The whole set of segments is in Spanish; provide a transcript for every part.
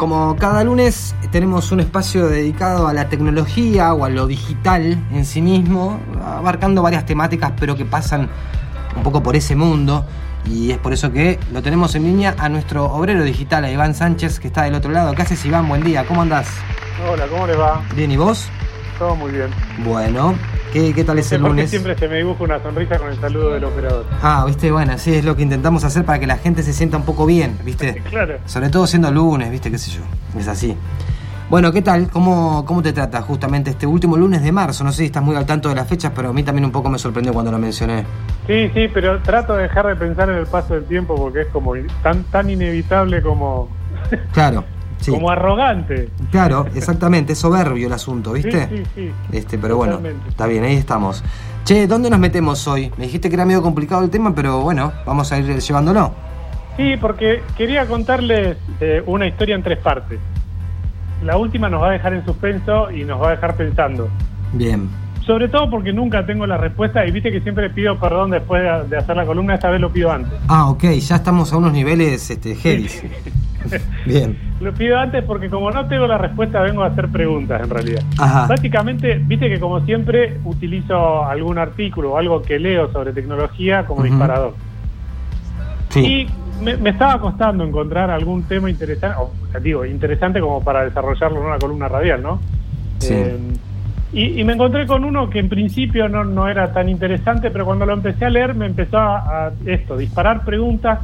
Como cada lunes tenemos un espacio dedicado a la tecnología o a lo digital en sí mismo, abarcando varias temáticas pero que pasan un poco por ese mundo y es por eso que lo tenemos en línea a nuestro obrero digital, a Iván Sánchez, que está del otro lado. ¿Qué haces Iván? Buen día, ¿cómo andás? Hola, ¿cómo le va? Bien, ¿y vos? Todo muy bien. Bueno, ¿qué, qué tal es el lunes? siempre se me dibuja una sonrisa con el saludo del operador. Ah, viste, bueno, sí, es lo que intentamos hacer para que la gente se sienta un poco bien, viste. claro. Sobre todo siendo lunes, viste, qué sé yo, es así. Bueno, ¿qué tal? ¿Cómo, ¿Cómo te trata justamente este último lunes de marzo? No sé si estás muy al tanto de las fechas, pero a mí también un poco me sorprendió cuando lo mencioné. Sí, sí, pero trato de dejar de pensar en el paso del tiempo porque es como tan, tan inevitable como... Claro. Sí. Como arrogante. Claro, exactamente, es soberbio el asunto, ¿viste? Sí, sí, sí. Este, pero bueno, está bien, ahí estamos. Che, ¿dónde nos metemos hoy? Me dijiste que era medio complicado el tema, pero bueno, vamos a ir llevándolo. Sí, porque quería contarles eh, una historia en tres partes la última nos va a dejar en suspenso y nos va a dejar pensando. Bien. Sobre todo porque nunca tengo la respuesta y viste que siempre pido perdón después de, hacer la columna, esta vez lo pido antes. Ah, ok, ya estamos a unos niveles este, heavy. Bien. Lo pido antes porque como no tengo la respuesta vengo a hacer preguntas en realidad. Ajá. Básicamente, viste que como siempre utilizo algún artículo o algo que leo sobre tecnología como disparador. Sí me, estaba costando encontrar algún tema interesante, o, digo, interesante como para desarrollarlo en una columna radial, ¿no? Sí. Eh, y, me encontré con uno que en principio no, no, era tan interesante, pero cuando lo empecé a leer me empezó a, esto, disparar preguntas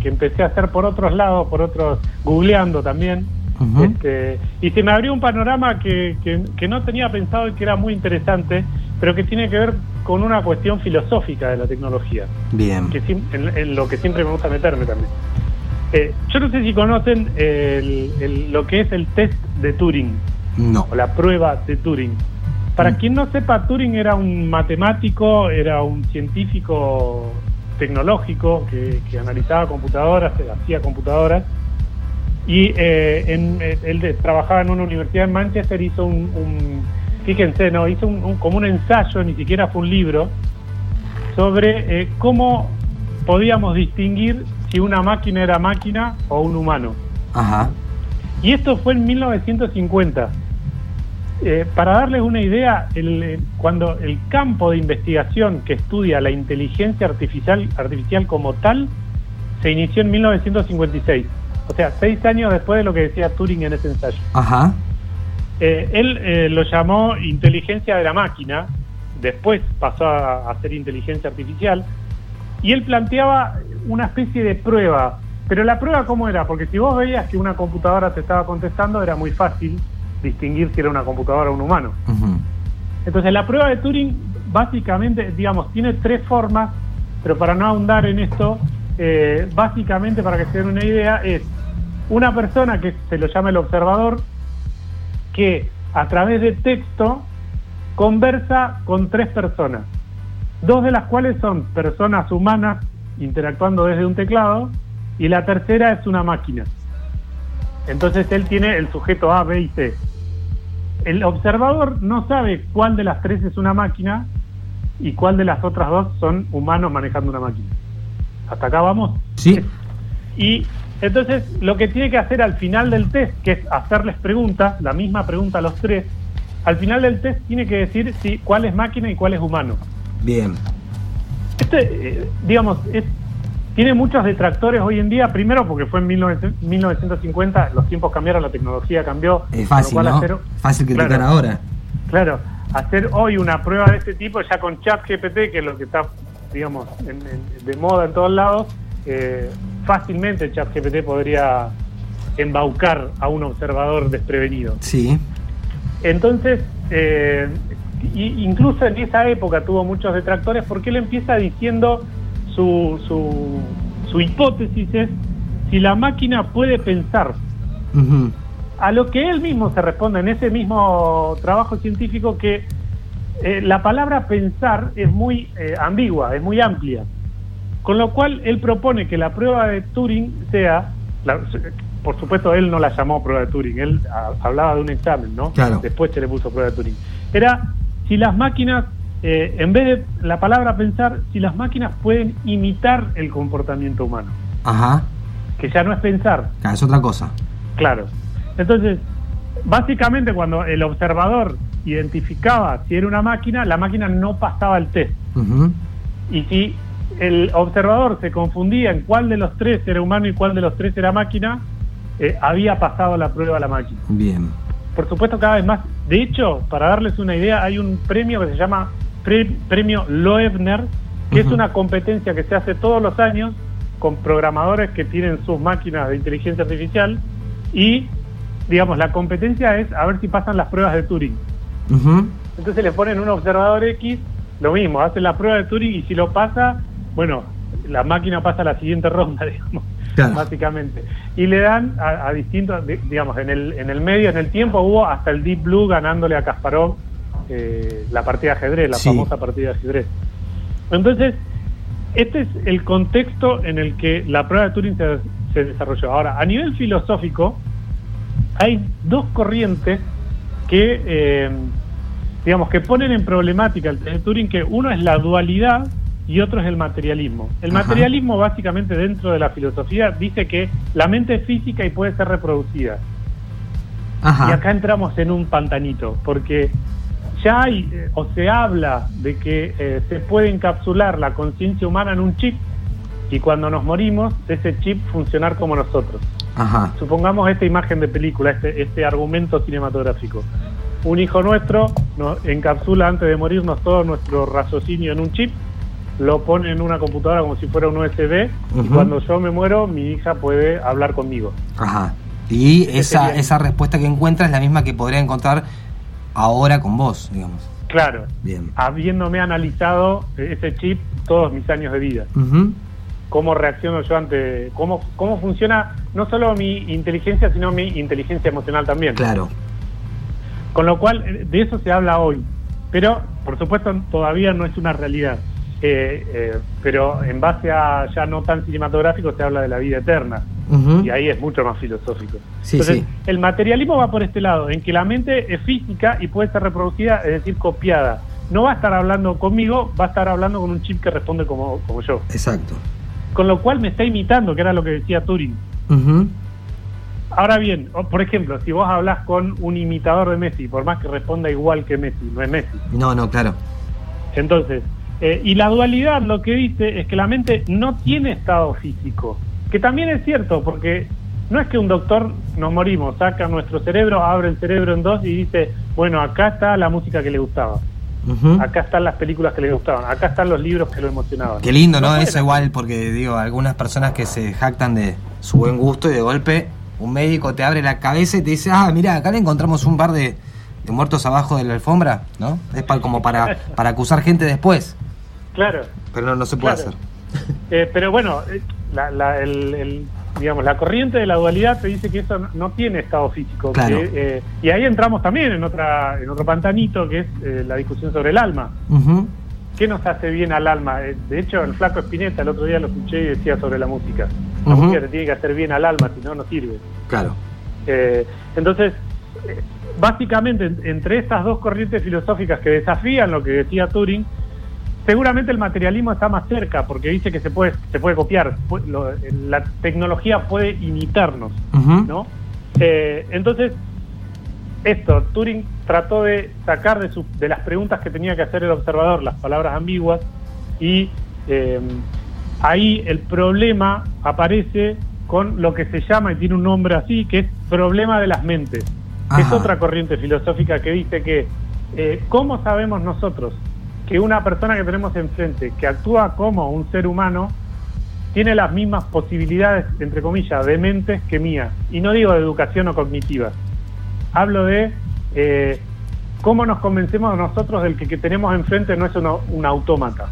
que empecé a hacer por otros lados, por otros, googleando también. este, y se me abrió un panorama que, que, que no tenía pensado y que era muy interesante, pero que tiene que ver con una cuestión filosófica de la tecnología. Bien. Que, en, lo que siempre me gusta meterme también. Eh, yo no sé si conocen lo que es el test de Turing. No. O la prueba de Turing. Para mm. quien no sepa, Turing era un matemático, era un científico tecnológico que, analizaba computadoras, hacía computadoras. Y eh, en, eh, él trabajaba en una universidad en Manchester, hizo un fíjense, no hizo un, como un ensayo, ni siquiera fue un libro, sobre eh, cómo podíamos distinguir si una máquina era máquina o un humano. Ajá. Y esto fue en 1950. Eh, para darles una idea, el, eh, cuando el campo de investigación que estudia la inteligencia artificial, artificial como tal se inició en 1956. O sea, seis años después de lo que decía Turing en ese ensayo. Ajá. Eh, él eh, lo llamó inteligencia de la máquina, después pasó a, ser inteligencia artificial, y él planteaba una especie de prueba. Pero la prueba cómo era, porque si vos veías que una computadora te estaba contestando, era muy fácil distinguir si era una computadora o un humano. Entonces la prueba de Turing básicamente, digamos, tiene tres formas, pero para no ahondar en esto, eh, básicamente para que se den una idea, es una persona que se lo llama el observador, que a través de texto conversa con tres personas, dos de las cuales son personas humanas interactuando desde un teclado y la tercera es una máquina. Entonces él tiene el sujeto A, B y C. El observador no sabe cuál de las tres es una máquina y cuál de las otras dos son humanos manejando una máquina. ¿Hasta acá vamos? Sí. Y entonces, lo que tiene que hacer al final del test, que es hacerles preguntas, la misma pregunta a los tres, al final del test tiene que decir si cuál es máquina y cuál es humano. Bien. Este, eh, digamos, es, tiene muchos detractores hoy en día, primero porque fue en 1950, los tiempos cambiaron, la tecnología cambió. Es fácil, ¿no? fácil criticar ahora. Claro, hacer hoy una prueba de este tipo ya con ChatGPT, que es lo que está, digamos, de moda en todos lados, eh, fácilmente ChatGPT podría embaucar a un observador desprevenido. Sí. Entonces, eh, incluso en esa época tuvo muchos detractores porque él empieza diciendo su, su, hipótesis es si la máquina puede pensar. A lo que él mismo se responde en ese mismo trabajo científico que eh, la palabra pensar es muy eh, ambigua, es muy amplia. Con lo cual, él propone que la prueba de Turing sea, por supuesto, él no la llamó prueba de Turing, él hablaba de un examen, ¿no? Claro. Después se le puso prueba de Turing. Era si las máquinas, eh, en vez de la palabra pensar, si las máquinas pueden imitar el comportamiento humano. Ajá. Que ya no es pensar. es otra cosa. Claro. Entonces, básicamente cuando el observador identificaba si era una máquina, la máquina no pasaba el test. Y si el observador se confundía en cuál de los tres era humano y cuál de los tres era máquina, eh, había pasado la prueba a la máquina. Bien. Por supuesto, cada vez más. De hecho, para darles una idea, hay un premio que se llama Pre- Premio Loebner, que es una competencia que se hace todos los años con programadores que tienen sus máquinas de inteligencia artificial y, digamos, la competencia es a ver si pasan las pruebas de Turing. Entonces le ponen un observador X, lo mismo, hacen la prueba de Turing y si lo pasa, bueno, la máquina pasa a la siguiente ronda, digamos, Claro. básicamente. Y le dan a, a distintos, di- digamos, en el, en el medio, en el tiempo hubo hasta el Deep Blue ganándole a Kasparov eh, la partida de ajedrez, la Sí. famosa partida de ajedrez. Entonces, este es el contexto en el que la prueba de Turing se, se desarrolló. Ahora, a nivel filosófico, hay dos corrientes que, eh, digamos, que ponen en problemática el test de Turing, que uno es la dualidad y otro es el materialismo. El Ajá. materialismo, básicamente, dentro de la filosofía, dice que la mente es física y puede ser reproducida. Ajá. Y acá entramos en un pantanito, porque ya hay, eh, o se habla de que eh, se puede encapsular la conciencia humana en un chip y cuando nos morimos, ese chip funcionar como nosotros. Ajá. Supongamos esta imagen de película, este, este argumento cinematográfico. Un hijo nuestro nos encapsula antes de morirnos todo nuestro raciocinio en un chip, lo pone en una computadora como si fuera un USB y cuando yo me muero mi hija puede hablar conmigo. Ajá. Y esa, esa respuesta que encuentra es la misma que podría encontrar ahora con vos, digamos. Claro, Bien. habiéndome analizado ese chip todos mis años de vida. Ujú. Cómo reacciono yo ante, cómo, cómo funciona no solo mi inteligencia, sino mi inteligencia emocional también. Claro. Con lo cual, de eso se habla hoy. Pero, por supuesto, todavía no es una realidad. Eh, eh, pero en base a ya no tan cinematográfico se habla de la vida eterna. Y ahí es mucho más filosófico. Sí, Entonces, sí. el materialismo va por este lado, en que la mente es física y puede ser reproducida, es decir, copiada. No va a estar hablando conmigo, va a estar hablando con un chip que responde como, como yo. Exacto. Con lo cual me está imitando, que era lo que decía Turing. Ahora bien, por ejemplo, si vos hablas con un imitador de Messi, por más que responda igual que Messi, no es Messi. No, no, claro. Entonces, eh, y la dualidad lo que dice es que la mente no tiene estado físico, que también es cierto, porque no es que un doctor nos morimos, saca nuestro cerebro, abre el cerebro en dos y dice, bueno, acá está la música que le gustaba, acá están las películas que le gustaban, acá están los libros que lo emocionaban. Qué lindo, ¿no? puede Eso igual, porque digo, algunas personas que se jactan de su buen gusto y de golpe un médico te abre la cabeza y te dice, ah, mira, acá le encontramos un par de, de muertos abajo de la alfombra, ¿no? Es pa- como para, para acusar gente después, Claro. pero no, no se puede Claro. hacer. Eh, pero bueno, eh, la, la- el- el- digamos, la corriente de la dualidad te dice que eso no, tiene estado físico. Claro. que, eh, y ahí entramos también en otra en otro pantanito, que es eh, la discusión sobre el alma. Ujú. ¿Qué nos hace bien al alma? De hecho, el flaco Espineta el otro día lo escuché y decía sobre la música. La música te tiene que hacer bien al alma, si no, no sirve. Claro. Eh, entonces, básicamente, en- entre estas dos corrientes filosóficas que desafían lo que decía Turing, seguramente el materialismo está más cerca, porque dice que se puede, se puede copiar, lo- la tecnología puede imitarnos. ¿no? Eh, entonces, esto, Turing trató de sacar de, su- de las preguntas que tenía que hacer el observador las palabras ambiguas y eh, ahí el problema aparece con lo que se llama, y tiene un nombre así, que es problema de las mentes. que Es Ajá. otra corriente filosófica que dice que, eh, ¿cómo sabemos nosotros que una persona que tenemos enfrente, que actúa como un ser humano, tiene las mismas posibilidades, entre comillas, de mentes que mía? Y no digo de educación o cognitiva. Hablo de eh, cómo nos convencemos nosotros del que, que tenemos enfrente no es un autómata.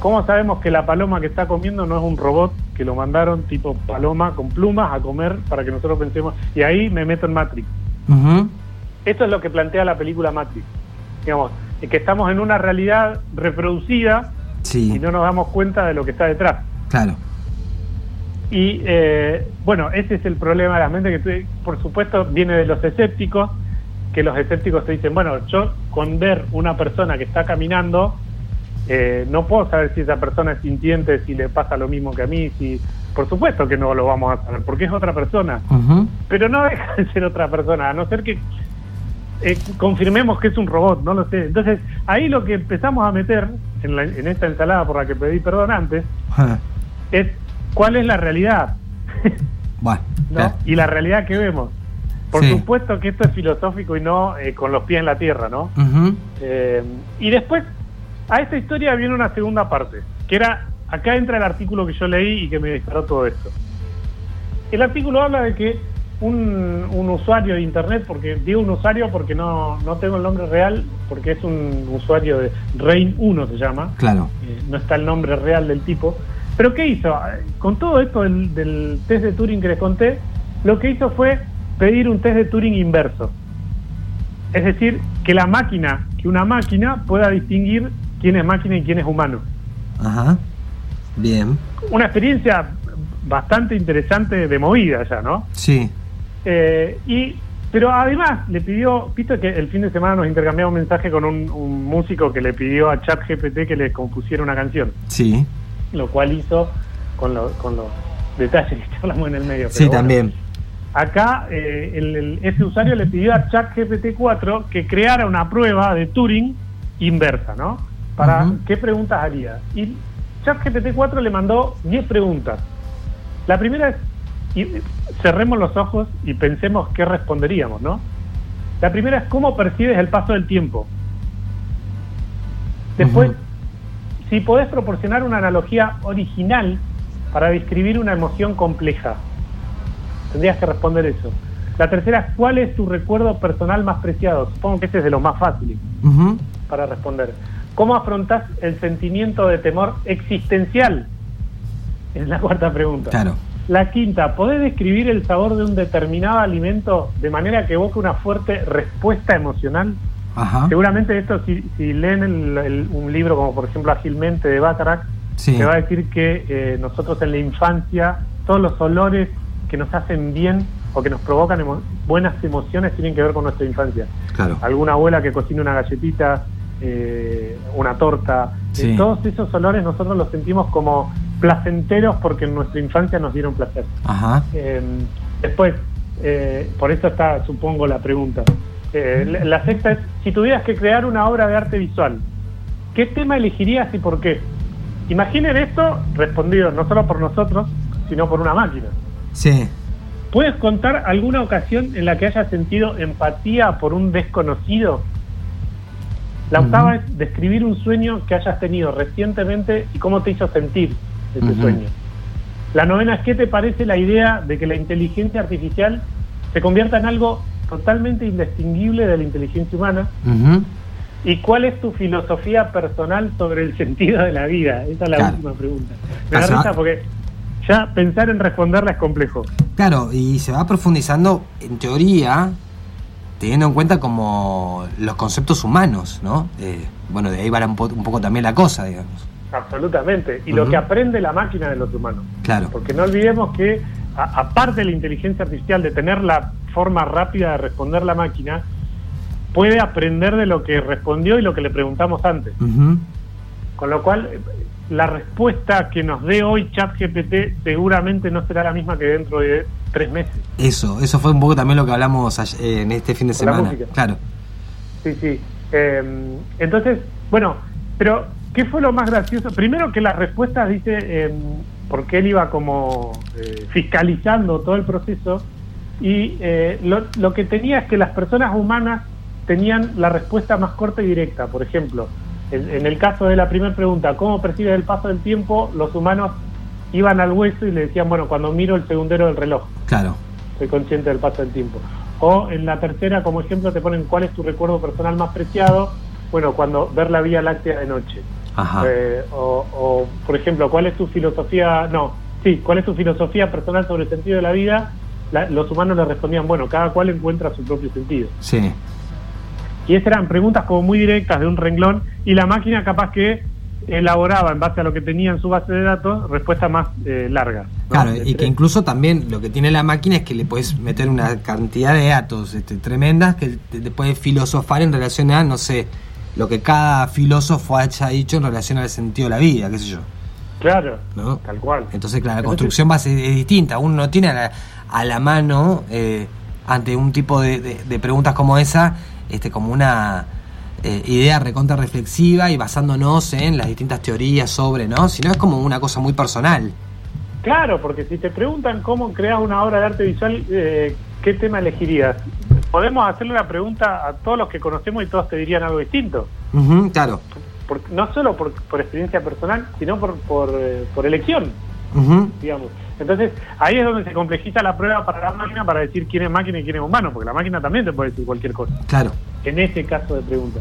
¿Cómo sabemos que la paloma que está comiendo no es un robot que lo mandaron tipo paloma con plumas a comer para que nosotros pensemos? Y ahí me meto en Matrix. Ujú. Esto es lo que plantea la película Matrix. Digamos, que estamos en una realidad reproducida Sí, y no nos damos cuenta de lo que está detrás. claro. Y eh, bueno, ese es el problema de la mente que por supuesto viene de los escépticos, que los escépticos te dicen, bueno, yo con ver una persona que está caminando, eh, no puedo saber si esa persona es sintiente, si le pasa lo mismo que a mí, si por supuesto que no lo vamos a saber, porque es otra persona. Pero no deja de ser otra persona, a no ser que eh, confirmemos que es un robot, no lo sé. Entonces, ahí lo que empezamos a meter en, en esta ensalada por la que pedí perdón antes, es cuál es la realidad. Y la realidad que vemos. Por supuesto que esto es filosófico y no eh, con los pies en la tierra, ¿no? Eh, y después, a esta historia viene una segunda parte, que era, acá entra el artículo que yo leí y que me disparó todo esto. El artículo habla de que un, usuario de internet, porque digo un usuario porque no, no tengo el nombre real, porque es un usuario de Rain 1 se llama. Claro. Eh, no está el nombre real del tipo. Pero ¿qué hizo? Con todo esto del, del test de Turing que les conté, lo que hizo fue pedir un test de Turing inverso. Es decir, que la máquina, que una máquina pueda distinguir quién es máquina y quién es humano. Ajá. Bien. Una experiencia bastante interesante de movida ya, ¿no? Sí. Eh, y pero además le pidió, viste que el fin de semana nos intercambiamos un mensaje con un, un músico que le pidió a ChatGPT que le compusiera una canción. Sí. Lo cual hizo con, con los detalles que hablamos en el medio. sí, también. Acá eh, ese usuario le pidió a ChatGPT 4 que creara una prueba de Turing inversa, ¿no? Para qué preguntas haría. Y ChatGPT 4 le mandó 10 preguntas. La primera es, y cerremos los ojos y pensemos qué responderíamos, ¿no? La primera es cómo percibes el paso del tiempo. Después, si podés proporcionar una analogía original para describir una emoción compleja. Tendrías que responder eso. La tercera ¿cuál es tu recuerdo personal más preciado? Supongo que este es de los más fáciles para responder. ¿Cómo afrontás el sentimiento de temor existencial? Es la cuarta pregunta. Claro. La quinta, ¿podés describir el sabor de un determinado alimento de manera que evoque una fuerte respuesta emocional? Seguramente esto, si, leen un libro como por ejemplo Agilmente de Batarak, te va a decir que eh, nosotros en la infancia, todos los olores que nos hacen bien o que nos provocan buenas emociones tienen que ver con nuestra infancia. Claro. Alguna abuela que cocina una galletita, eh, una torta, eh, todos esos olores nosotros los sentimos como placenteros porque en nuestra infancia nos dieron placer. Em, después, eh, por eso está, supongo, la pregunta. la sexta es, si tuvieras que crear una obra de arte visual, ¿qué tema elegirías y por qué? Imaginen esto respondido no solo por nosotros, sino por una máquina. Sí. ¿Puedes contar alguna ocasión en la que hayas sentido empatía por un desconocido? La octava es describir un sueño que hayas tenido recientemente y cómo te hizo sentir ese sueño. La novena es qué te parece la idea de que la inteligencia artificial se convierta en algo totalmente indistinguible de la inteligencia humana. ¿Y cuál es tu filosofía personal sobre el sentido de la vida? Esa es la última pregunta. Me da risa porque ya pensar en responderla es complejo. Claro, y se va profundizando en teoría, teniendo en cuenta como los conceptos humanos, ¿no? Eh, bueno, de ahí va un, poco también la cosa, digamos. Absolutamente, y lo que aprende la máquina de los humanos. Claro. Porque no olvidemos que, aparte de la inteligencia artificial, de tener la forma rápida de responder la máquina, puede aprender de lo que respondió y lo que le preguntamos antes. Con lo cual, la respuesta que nos dé hoy ChatGPT seguramente no será la misma que dentro de tres meses. Eso, eso fue un poco también lo que hablamos en este fin de semana. Claro. Sí, sí. Em, entonces, bueno, pero ¿qué fue lo más gracioso? Primero que las respuestas dice, em, porque él iba como eh, fiscalizando todo el proceso y eh, lo, lo que tenía es que las personas humanas tenían la respuesta más corta y directa. Por ejemplo, en, el caso de la primera pregunta, ¿cómo percibes el paso del tiempo? Los humanos iban al hueso y le decían, bueno, cuando miro el segundero del reloj. Claro. Soy consciente del paso del tiempo. O en la tercera, como ejemplo, te ponen cuál es tu recuerdo personal más preciado. Bueno, cuando ver la Vía Láctea de noche. Ajá. Eh, o, por ejemplo, ¿cuál es tu filosofía? No, sí, ¿cuál es tu filosofía personal sobre el sentido de la vida? los humanos le respondían, bueno, cada cual encuentra su propio sentido. Sí. Y esas eran preguntas como muy directas de un renglón y la máquina capaz que elaboraba en base a lo que tenía en su base de datos respuestas más eh, largas. Claro, y que incluso también lo que tiene la máquina es que le puedes meter una cantidad de datos este, tremendas que te, puede filosofar en relación a, no sé, lo que cada filósofo haya dicho en relación al sentido de la vida, qué sé yo. Claro, ¿no? tal cual. Entonces, claro, la construcción va a ser es distinta. Uno no tiene a la, a la mano, eh, ante un tipo de, de- de preguntas como esa, este como una eh, idea recontra reflexiva y basándonos en las distintas teorías sobre, ¿no? Sino es como una cosa muy personal. Claro, porque si te preguntan cómo creas una obra de arte visual, eh, ¿qué tema elegirías? Podemos hacerle una pregunta a todos los que conocemos y todos te dirían algo distinto. Claro. Por- no solo por, por experiencia personal, sino por, por, eh, por elección, digamos. Entonces, ahí es donde se complejiza la prueba para la máquina para decir quién es máquina y quién es humano, porque la máquina también te puede decir cualquier cosa. Claro. en ese caso de pregunta.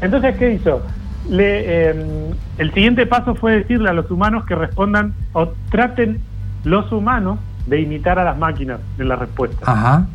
Entonces, ¿qué hizo? Le, eh, el siguiente paso fue decirle a los humanos que respondan o traten los humanos de imitar a las máquinas en la respuesta. Ajá.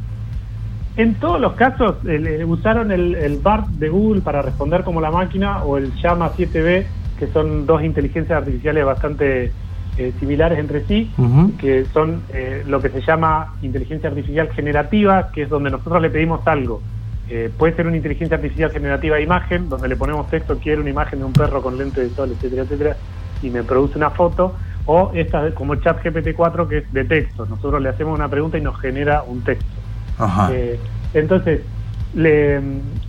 En todos los casos eh, usaron el, el BART de Google para responder como la máquina o el Llama 7B, que son dos inteligencias artificiales bastante eh, similares entre sí, que son eh, lo que se llama inteligencia artificial generativa, que es donde nosotros le pedimos algo. Eh, puede ser una inteligencia artificial generativa de imagen, donde le ponemos texto, quiero una imagen de un perro con lente de sol, etcétera, etcétera, y me produce una foto, o esta como chat GPT-4 que es de texto. Nosotros le hacemos una pregunta y nos genera un texto. Ajá. Eh, entonces, le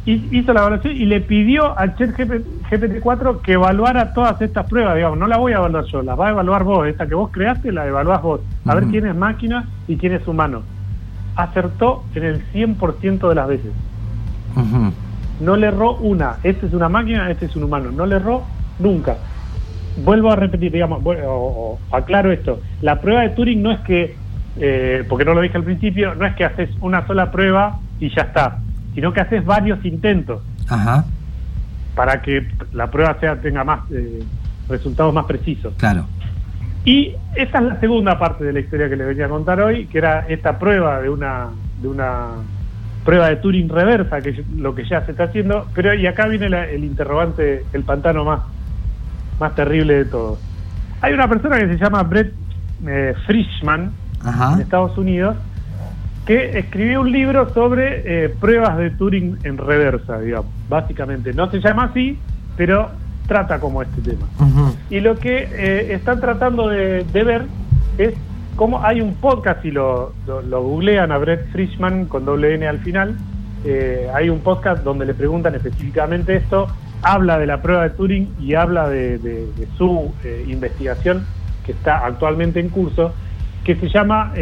hi- hizo la evaluación y le pidió al chat GPT-4 que evaluara todas estas pruebas, digamos, no la voy a evaluar yo, las va a evaluar vos, esta que vos creaste la evaluás vos, a ver quién es máquina y quién es humano. Acertó en el 100% de las veces. No le erró una. Este es una máquina, este es un humano. No le erró nunca. Vuelvo a repetir, digamos, bueno, o- o aclaro esto. La prueba de Turing no es que, eh, porque no lo dije al principio, no es que haces una sola prueba y ya está, sino que haces varios intentos Ajá. para que la prueba sea tenga más eh, resultados más precisos. Claro. Y esta es la segunda parte de la historia que les venía a contar hoy, que era esta prueba de una, de una prueba de Turing reversa, que es lo que ya se está haciendo, pero y acá viene la- el interrogante, el pantano más, más terrible de todos. Hay una persona que se llama Brett eh, Frischman, en. Estados Unidos, que escribió un libro sobre eh, pruebas de Turing en reversa, digamos, básicamente. No se llama así, pero trata como este tema. Y lo que eh, están tratando de, de ver es cómo hay un podcast, si lo, lo, lo googlean a Brett Frischman con doble N al final, eh, hay un podcast donde le preguntan específicamente esto, habla de la prueba de Turing y habla de, de- de su eh, investigación que está actualmente en curso, que se llama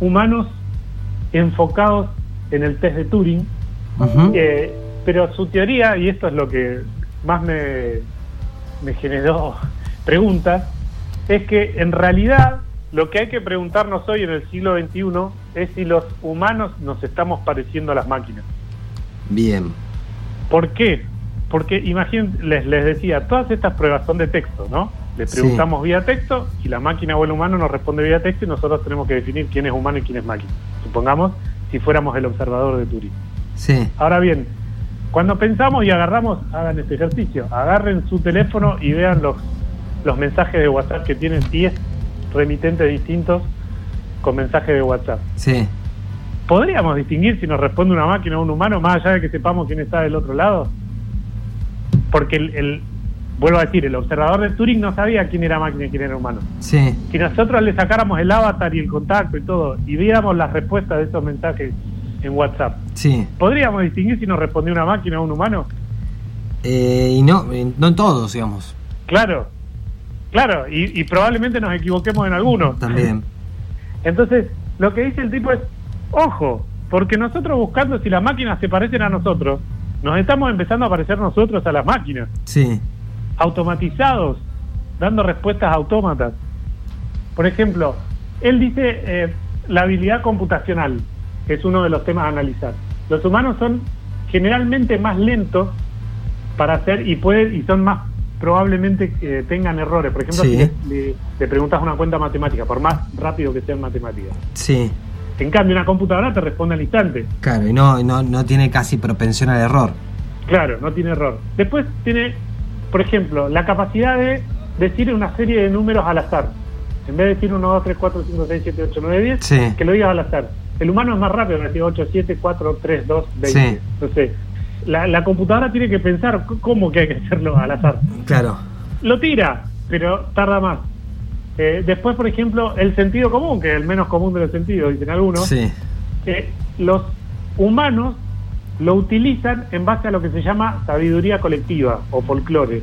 Humanos enfocados en el test de Turing, eh, pero su teoría, y esto es lo que más me, me generó preguntas, es que en realidad lo que hay que preguntarnos hoy en el siglo XXI es si los humanos nos estamos pareciendo a las máquinas. Bien. ¿Por qué? Porque imagínense, les, les decía, todas estas pruebas son de texto, ¿no? Le Sí. preguntamos vía texto y la máquina o el humano nos responde vía texto y nosotros tenemos que definir quién es humano y quién es máquina. Supongamos si fuéramos el observador de Turing. Sí. Ahora bien, cuando pensamos y agarramos, hagan este ejercicio, agarren su teléfono y vean los, los mensajes de WhatsApp que tienen 10 remitentes distintos con mensajes de WhatsApp. Sí. ¿Podríamos distinguir si nos responde una máquina o un humano más allá de que sepamos quién está del otro lado? Porque el, el- vuelvo a decir, el observador de Turing no sabía quién era máquina y quién era humano. Sí. Si nosotros le sacáramos el avatar y el contacto y todo y viéramos las respuestas de esos mensajes en WhatsApp, Sí. ¿podríamos distinguir si nos respondió una máquina o un humano? Eh, y no, eh, no en todos, digamos. Claro, claro, y, y probablemente nos equivoquemos en algunos. También. Entonces, lo que dice el tipo es, ojo, porque nosotros buscando si las máquinas se parecen a nosotros, nos estamos empezando a parecer nosotros a las máquinas, Sí. Automatizados, dando respuestas autómatas. Por ejemplo, él dice eh, la habilidad computacional, que es uno de los temas a analizar. Los humanos son generalmente más lentos para hacer y pueden y son más probablemente que tengan errores. Por ejemplo, Sí. si le, preguntas una cuenta matemática, por más rápido que sea en matemáticas. Sí. En cambio, una computadora te responde al instante. Claro, y no, no, no tiene casi propensión al error. Claro, no tiene error. Después tiene, por ejemplo, la capacidad de decir una serie de números al azar. En vez de decir 1, 2, 3, 4, 5, 6, 7, 8, 9, 10, Sí. que lo digas al azar. El humano es más rápido, decir 8, 7, 4, 3, 2, 20. Sí. Entonces, la, la computadora tiene que pensar cómo que hay que hacerlo al azar. Claro. Lo tira. pero tarda más. Eh, después, por ejemplo, el sentido común, que es el menos común de los sentidos, dicen algunos, Sí. eh, los humanos lo utilizan en base a lo que se llama sabiduría colectiva o folclore,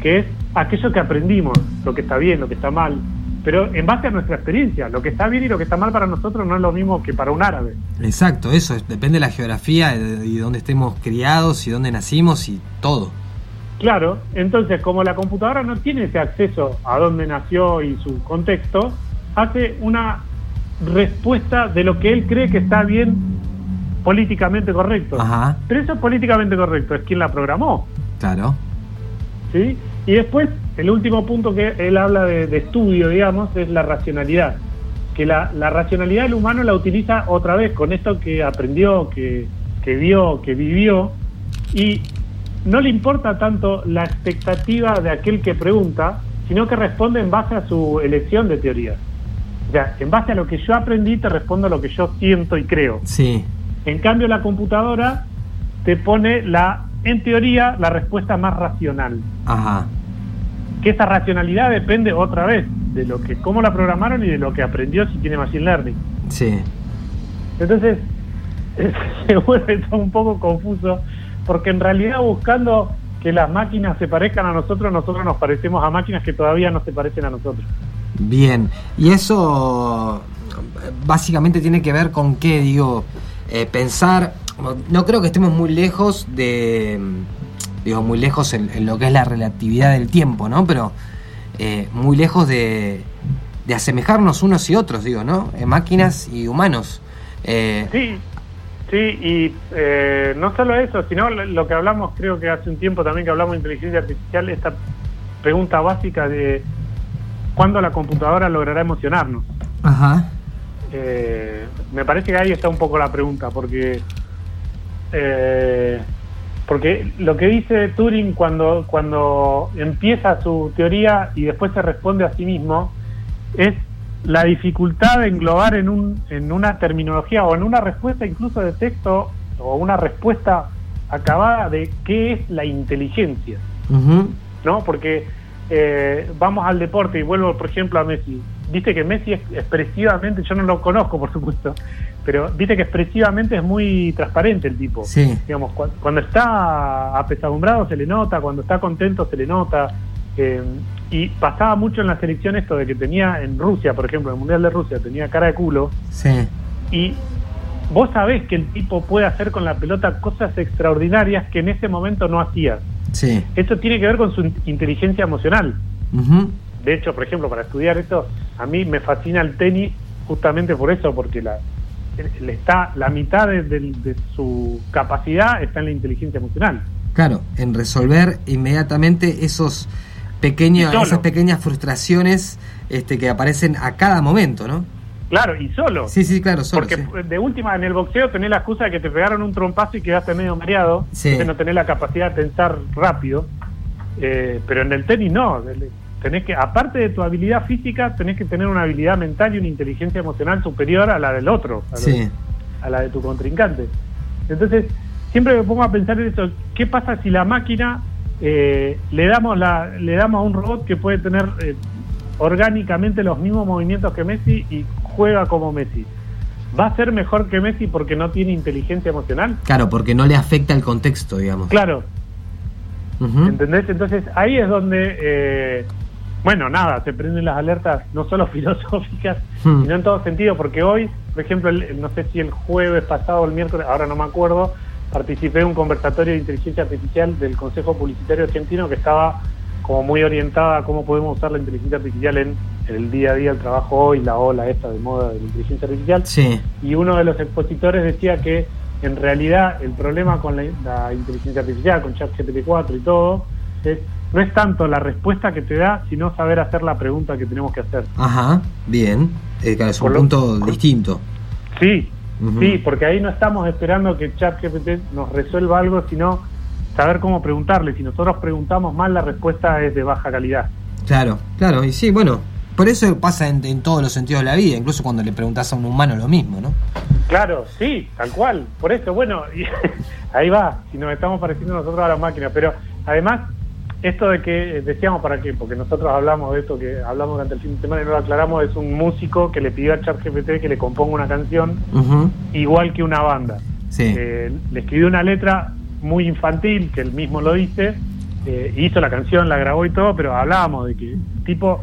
que es aquello que aprendimos, lo que está bien, lo que está mal, pero en base a nuestra experiencia, lo que está bien y lo que está mal para nosotros no es lo mismo que para un árabe. Exacto, eso, es- depende de la geografía de- y dónde estemos criados y dónde nacimos y todo. Claro, entonces como la computadora no tiene ese acceso a dónde nació y su contexto, hace una respuesta de lo que él cree que está bien políticamente correcto. Ajá, Pero eso es políticamente correcto, es quien la programó. claro. ¿sí? Y después, el último punto que él habla de, de estudio, digamos, es la racionalidad. Que la, la racionalidad del humano la utiliza otra vez con esto que aprendió, que, que vio, que vivió, y no le importa tanto la expectativa de aquel que pregunta, sino que responde en base a su elección de teoría. O sea, en base a lo que yo aprendí, te respondo a lo que yo siento y creo. Sí, En cambio, la computadora te pone la, en teoría, la respuesta más racional. ajá, Que esa racionalidad depende otra vez de lo que, cómo la programaron y de lo que aprendió si tiene machine learning. sí. Entonces, se vuelve todo un poco confuso, porque en realidad buscando que las máquinas se parezcan a nosotros, nosotros nos parecemos a máquinas que todavía no se parecen a nosotros. Bien, y eso eh, básicamente tiene que ver con qué, digo, eh, pensar, no creo que estemos muy lejos de, digo, muy lejos en, en lo que es la relatividad del tiempo, ¿no? Pero eh, muy lejos de, de asemejarnos unos y otros, digo, ¿no? Eh, máquinas y humanos. Eh, Sí, sí, y no solo eso, sino lo lo que hablamos, creo que hace un tiempo también que hablamos de inteligencia artificial, esta pregunta básica de cuándo la computadora logrará emocionarnos. Ajá, Eh, me parece que ahí está un poco la pregunta, porque eh, porque lo que dice Turing cuando, cuando empieza su teoría y después se responde a sí mismo es la dificultad de englobar en, un, en una terminología o en una respuesta incluso de texto o una respuesta acabada de qué es la inteligencia. ¿no? Porque eh, vamos al deporte y vuelvo, por ejemplo, a Messi. Viste que Messi es expresivamente, yo no lo conozco, por supuesto, pero viste que expresivamente es muy transparente el tipo. sí, Digamos, cu- cuando está apesadumbrado se le nota, cuando está contento se le nota. eh, y pasaba mucho en la selección esto de que tenía en Rusia, por ejemplo, en el Mundial de Rusia, tenía cara de culo. sí, Y vos sabés que el tipo puede hacer con la pelota cosas extraordinarias que en ese momento no hacía. sí, Esto tiene que ver con su in- inteligencia emocional. De hecho, por ejemplo, para estudiar esto, a mí me fascina el tenis justamente por eso, porque la, está, la mitad de, de- de su capacidad está en la inteligencia emocional. Claro, en resolver inmediatamente esos pequeños, esas pequeñas frustraciones este, que aparecen a cada momento, ¿no? Claro, y solo. Sí, sí, claro, solo. porque sí. de última, en el boxeo tenés la excusa de que te pegaron un trompazo y quedaste medio mareado, Sí. entonces no tenés la capacidad de pensar rápido, Eh, pero en el tenis no. Tenés que, aparte de tu habilidad física, tenés que tener una habilidad mental y una inteligencia emocional superior a la del otro. a la- Sí, a la de tu contrincante. Entonces, siempre me pongo a pensar en eso, ¿qué pasa si la máquina eh, le damos la le damos a un robot que puede tener eh, orgánicamente los mismos movimientos que Messi y juega como Messi? ¿Va a ser mejor que Messi porque no tiene inteligencia emocional? claro, porque no le afecta el contexto, digamos. Claro. ¿entendés? Entonces ahí es donde, eh, bueno, nada, se prenden las alertas no solo filosóficas, Hmm. sino en todo sentido, porque hoy, por ejemplo, el- no sé si el jueves pasado o el miércoles, ahora no me acuerdo, participé en un conversatorio de inteligencia artificial del Consejo Publicitario Argentino que estaba como muy orientada a cómo podemos usar la inteligencia artificial en, en el día a día, el trabajo hoy, la ola esta de moda de la inteligencia artificial Sí, y uno de los expositores decía que en realidad el problema con la, la inteligencia artificial, con ChatGPT 4 y todo, es, no es tanto la respuesta que te da, sino saber hacer la pregunta que tenemos que hacer. ajá, bien. Eh, es un lo- punto distinto. Sí, sí, porque ahí no estamos esperando que ChatGPT nos resuelva algo, sino saber cómo preguntarle. Si nosotros preguntamos mal, la respuesta es de baja calidad. Claro, claro, y sí, bueno, por eso pasa en, en todos los sentidos de la vida, incluso cuando le preguntas a un humano lo mismo, ¿no? Claro, sí, tal cual. Por eso, bueno, y ahí va, si nos estamos pareciendo nosotros a las máquinas. Pero además, esto de que decíamos para qué, porque nosotros hablamos de esto que hablamos durante el fin de semana y no lo aclaramos, es un músico que le pidió a ChatGPT que le componga una canción igual que una banda. Eh, le escribió una letra muy infantil, que él mismo lo dice, eh, hizo la canción, la grabó y todo, pero hablábamos de que tipo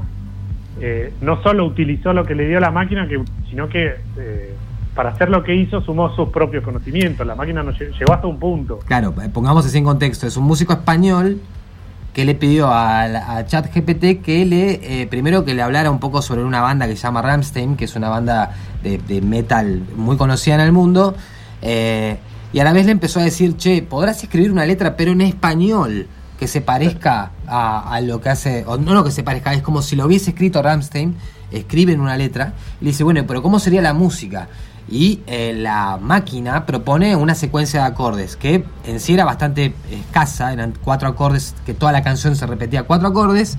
eh, no solo utilizó lo que le dio la máquina, que, sino que para hacer lo que hizo sumó sus propios conocimientos. La máquina no llegó hasta un punto. Claro, pongamos así en contexto. Es un músico español que le pidió a, ChatGPT que le, eh, primero que le hablara un poco sobre una banda que se llama Ramstein, que es una banda de, metal muy conocida en el mundo, eh, y a la vez le empezó a decir, che, podrás escribir una letra pero en español que se parezca a, lo que hace, o no lo que se parezca, es como si lo hubiese escrito Ramstein, escribe en una letra, y le dice, bueno, pero ¿cómo sería la música? Y eh, la máquina propone una secuencia de acordes que en sí era bastante escasa, eran cuatro acordes, que toda la canción se repetía cuatro acordes,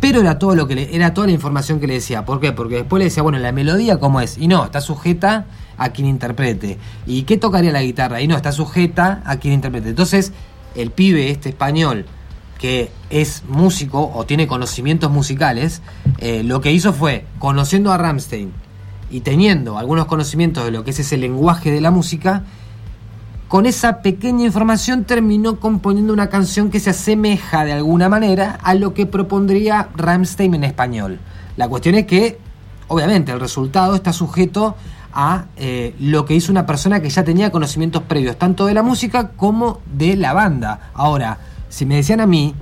pero era todo lo que le, era toda la información que le decía. ¿Por qué? Porque después le decía, bueno, la melodía cómo es, y no, está sujeta a quien interprete. ¿Y qué tocaría la guitarra? Y no, está sujeta a quien interprete. Entonces, el pibe este español que es músico o tiene conocimientos musicales, eh, lo que hizo fue, conociendo a Ramstein, y teniendo algunos conocimientos de lo que es ese lenguaje de la música, con esa pequeña información terminó componiendo una canción que se asemeja de alguna manera a lo que propondría Ramstein en español. La cuestión es que, obviamente, el resultado está sujeto a eh, lo que hizo una persona que ya tenía conocimientos previos, tanto de la música como de la banda. Ahora, si me decían a mí,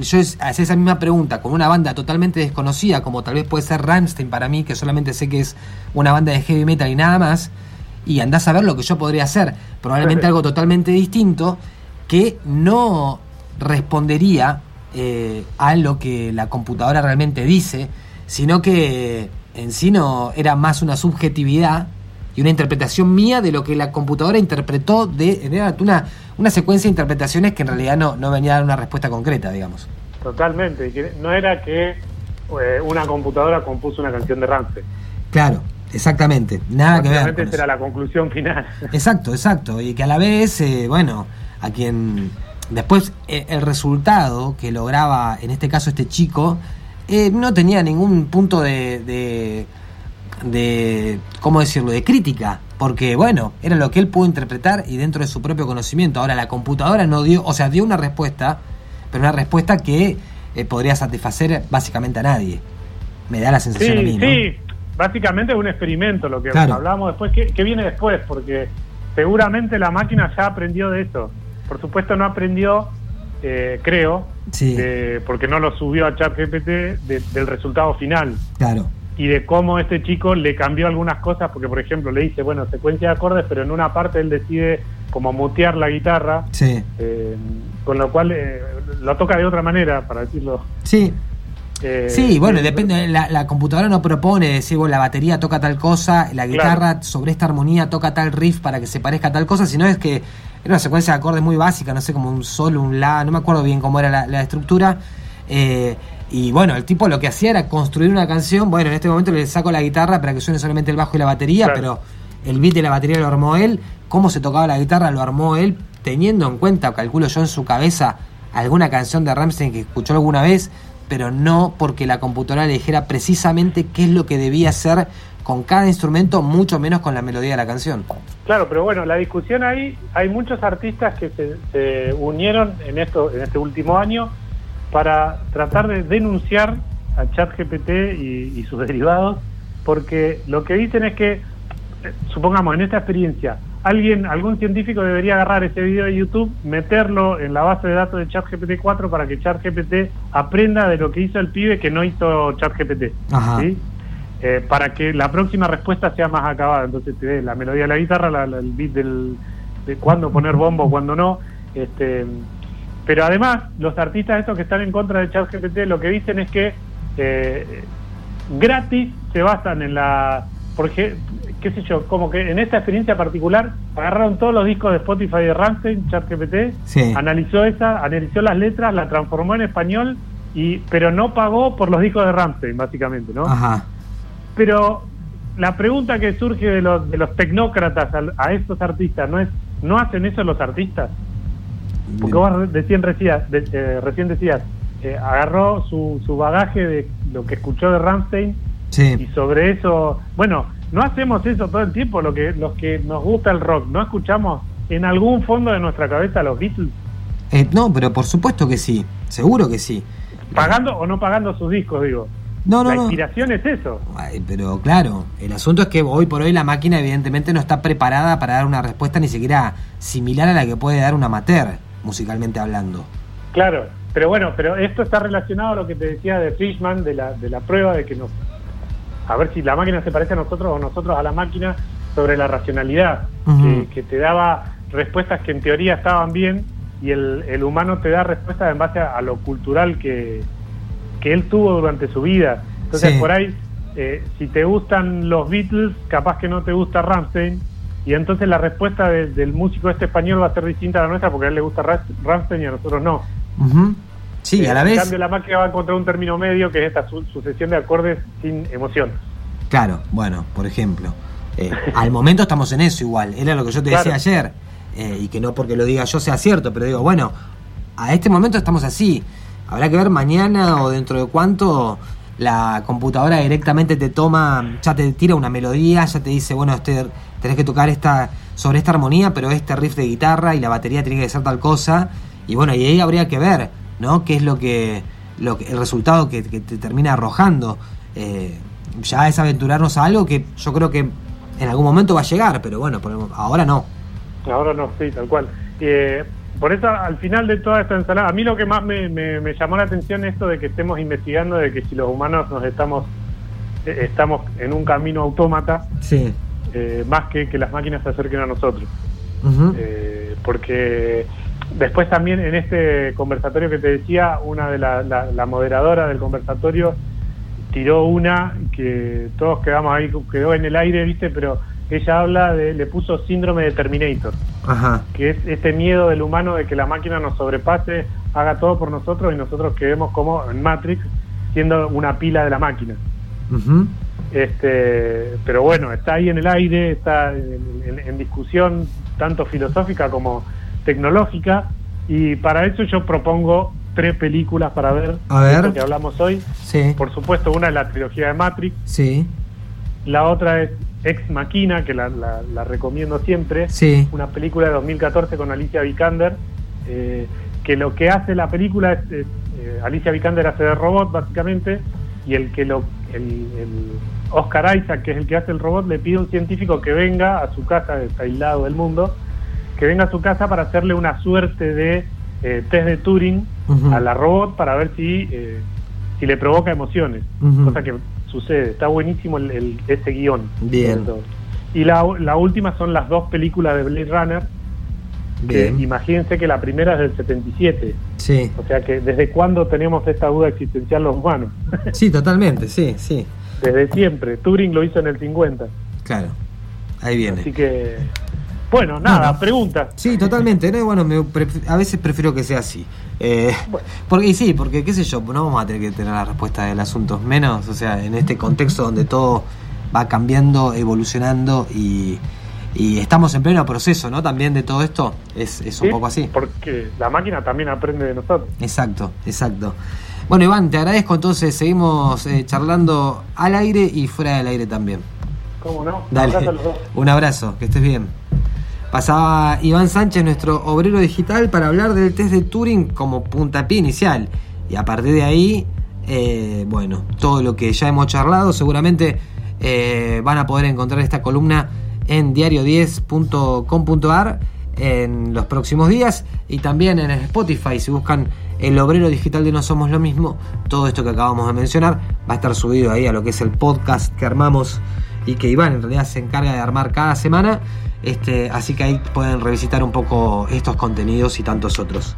yo hacía esa misma pregunta con una banda totalmente desconocida, como tal vez puede ser Rammstein para mí, que solamente sé que es una banda de heavy metal y nada más, y andás a ver lo que yo podría hacer. Probablemente algo totalmente distinto que no respondería eh, a lo que la computadora realmente dice, sino que en sí no era más una subjetividad y una interpretación mía de lo que la computadora interpretó de era una una secuencia de interpretaciones que en realidad no, no venía a dar una respuesta concreta, digamos. Totalmente, no era que eh, una computadora compuso una canción de Ramsey. Claro, exactamente, nada que ver. Esa era la conclusión final. Exacto, exacto, y que a la vez, eh, bueno, a quien después eh, el resultado que lograba en este caso este chico no tenía ningún punto de, de, de, ¿cómo decirlo?, de crítica porque bueno, era lo que él pudo interpretar y dentro de su propio conocimiento. Ahora la computadora no dio, o sea, dio una respuesta, pero una respuesta que eh, podría satisfacer básicamente a nadie. Me da la sensación sí, a mí, Sí, básicamente es un experimento lo que hablamos después. ¿Qué, viene después? Porque seguramente la máquina ya aprendió de eso. Por supuesto no aprendió, eh, creo, porque no lo subió a ChatGPT del resultado final. Claro y de cómo este chico le cambió algunas cosas, porque por ejemplo le dice, bueno, secuencia de acordes, pero en una parte él decide como mutear la guitarra, sí. Eh, con lo cual eh, lo toca de otra manera, para decirlo. Sí. Eh, sí, bueno, depende, la, la, computadora no propone decir, bueno, la batería toca tal cosa, la guitarra sobre esta armonía toca tal riff para que se parezca a tal cosa, sino es que era una secuencia de acordes muy básica, no sé, como un sol, un la, no me acuerdo bien cómo era la, la estructura. Eh, y bueno, el tipo lo que hacía era construir una canción. Bueno, en este momento le saco la guitarra para que suene solamente el bajo y la batería, pero el beat de la batería lo armó él. Cómo se tocaba la guitarra lo armó él, teniendo en cuenta, calculo yo en su cabeza, alguna canción de Ramstein que escuchó alguna vez, pero no porque la computadora le dijera precisamente qué es lo que debía hacer con cada instrumento, mucho menos con la melodía de la canción. Claro, pero bueno, la discusión ahí, hay muchos artistas que se, se unieron en esto en este último año para tratar de denunciar a ChatGPT y, y sus derivados, porque lo que dicen es que, eh, supongamos, en esta experiencia, alguien, algún científico debería agarrar ese video de YouTube, meterlo en la base de datos de ChatGPT 4 para que ChatGPT aprenda de lo que hizo el pibe que no hizo ChatGPT. ¿sí? Eh, para que la próxima respuesta sea más acabada. Entonces te la melodía de la guitarra, la, el beat del, de cuándo poner bombo, cuándo no. Este, pero además, los artistas estos que están en contra de ChatGPT lo que dicen es que eh, gratis se basan en la... Porque, qué sé yo, como que en esta experiencia particular agarraron todos los discos de Spotify de Ramstein, ChatGPT, analizó esa, analizó las letras, la transformó en español, y pero no pagó por los discos de Ramstein, básicamente, ¿no? Ajá. Pero la pregunta que surge de los, de los tecnócratas a, a estos artistas no es, ¿no hacen eso los artistas? Porque vos recién, decías, eh, recién decías, eh, agarró su, su bagaje de lo que escuchó de Ramstein y sobre eso, bueno, no hacemos eso todo el tiempo, lo que los que nos gusta el rock, ¿no escuchamos en algún fondo de nuestra cabeza los Beatles? Eh, no, pero por supuesto que sí, seguro que sí. Pagando o no pagando sus discos, digo. No, no, la inspiración es eso. pero claro, el asunto es que hoy por hoy la máquina evidentemente no está preparada para dar una respuesta ni siquiera similar a la que puede dar una amateur, musicalmente hablando. Claro, pero bueno, pero esto está relacionado a lo que te decía de Fishman, de la, de la prueba de que nos... A ver si la máquina se parece a nosotros o nosotros a la máquina sobre la racionalidad, que, te daba respuestas que en teoría estaban bien y el, el humano te da respuestas en base a, lo cultural que, que, él tuvo durante su vida. Entonces, por ahí, eh, si te gustan los Beatles, capaz que no te gusta Ramstein, y entonces la respuesta del músico este español va a ser distinta a la nuestra porque a él le gusta Ramstein y a nosotros no. Sí, a la vez. En cambio, la máquina va a encontrar un término medio que es esta sucesión de acordes sin emoción. Claro, bueno, por ejemplo. Eh, al momento estamos en eso igual. Era lo que yo te decía ayer. Eh, y que no porque lo diga yo sea cierto, pero digo, bueno, a este momento estamos así. Habrá que ver mañana o dentro de cuánto la computadora directamente te toma, ya te tira una melodía, ya te dice, bueno, este, tenés que tocar esta sobre esta armonía, pero este riff de guitarra y la batería tiene que ser tal cosa. Y bueno, y ahí habría que ver, ¿no? ¿Qué es lo que, lo que el resultado que, te termina arrojando? Eh, ya es aventurarnos a algo que yo creo que en algún momento va a llegar, pero bueno, ahora no. Ahora no, sí, tal cual. Eh, por eso, al final de toda esta ensalada, a mí lo que más me, me, llamó la atención es esto de que estemos investigando de que si los humanos nos estamos eh, estamos en un camino autómata, sí. más que que las máquinas se acerquen a nosotros. porque Después también en este conversatorio que te decía, una de la, la, moderadora del conversatorio tiró una que todos quedamos ahí, quedó en el aire, ¿viste? Pero ella habla de, le puso síndrome de Terminator, que es este miedo del humano de que la máquina nos sobrepase, haga todo por nosotros y nosotros quedemos como en Matrix siendo una pila de la máquina. este, pero bueno, está ahí en el aire, está en discusión tanto filosófica como tecnológica y para eso yo propongo tres películas para ver, A ver. que hablamos hoy. Sí. Por supuesto, una es la trilogía de Matrix. Sí. La otra es Ex Machina, que la, la, recomiendo siempre. Sí. Una película de 2014 con Alicia Vikander, eh, que lo que hace la película es, eh, Alicia Vikander hace de robot, básicamente, y el que lo... El, el Oscar Isaac, que es el que hace el robot, le pide a un científico que venga a su casa, aislado del mundo, que venga a su casa para hacerle una suerte de eh, test de Turing a la robot para ver si, eh, si le provoca emociones, cosa que sucede. Está buenísimo el, ese guion. Bien. Y la, la, última son las dos películas de Blade Runner. Bien. imagínense que la primera es del 77. Sí. O sea que desde cuándo tenemos esta duda existencial los humanos. sí, totalmente, sí, sí. Desde siempre. Turing lo hizo en el 50. Claro. Ahí viene. Así que bueno, nada, pregunta. Sí, totalmente. Bueno, a veces prefiero que sea así. Eh, porque sí, porque qué sé yo, no vamos a tener que tener la respuesta del asunto. Menos, o sea, en este contexto donde todo va cambiando, evolucionando y, estamos en pleno proceso, ¿no? También de todo esto es, es un poco así. Porque la máquina también aprende de nosotros. Exacto, exacto. Bueno, Iván, te agradezco entonces. Seguimos eh, charlando al aire y fuera del aire también. ¿Cómo no? Dale. Un abrazo, que estés bien. Pasaba Iván Sánchez, nuestro obrero digital, para hablar del test de Turing como puntapié inicial. Y a partir de ahí, eh, bueno, todo lo que ya hemos charlado, seguramente eh, van a poder encontrar esta columna en diario10.com.ar en los próximos días y también en Spotify. Si buscan el obrero digital de No Somos Lo Mismo, todo esto que acabamos de mencionar va a estar subido ahí a lo que es el podcast que armamos y que Iván en realidad se encarga de armar cada semana. Este, así que ahí pueden revisitar un poco estos contenidos y tantos otros.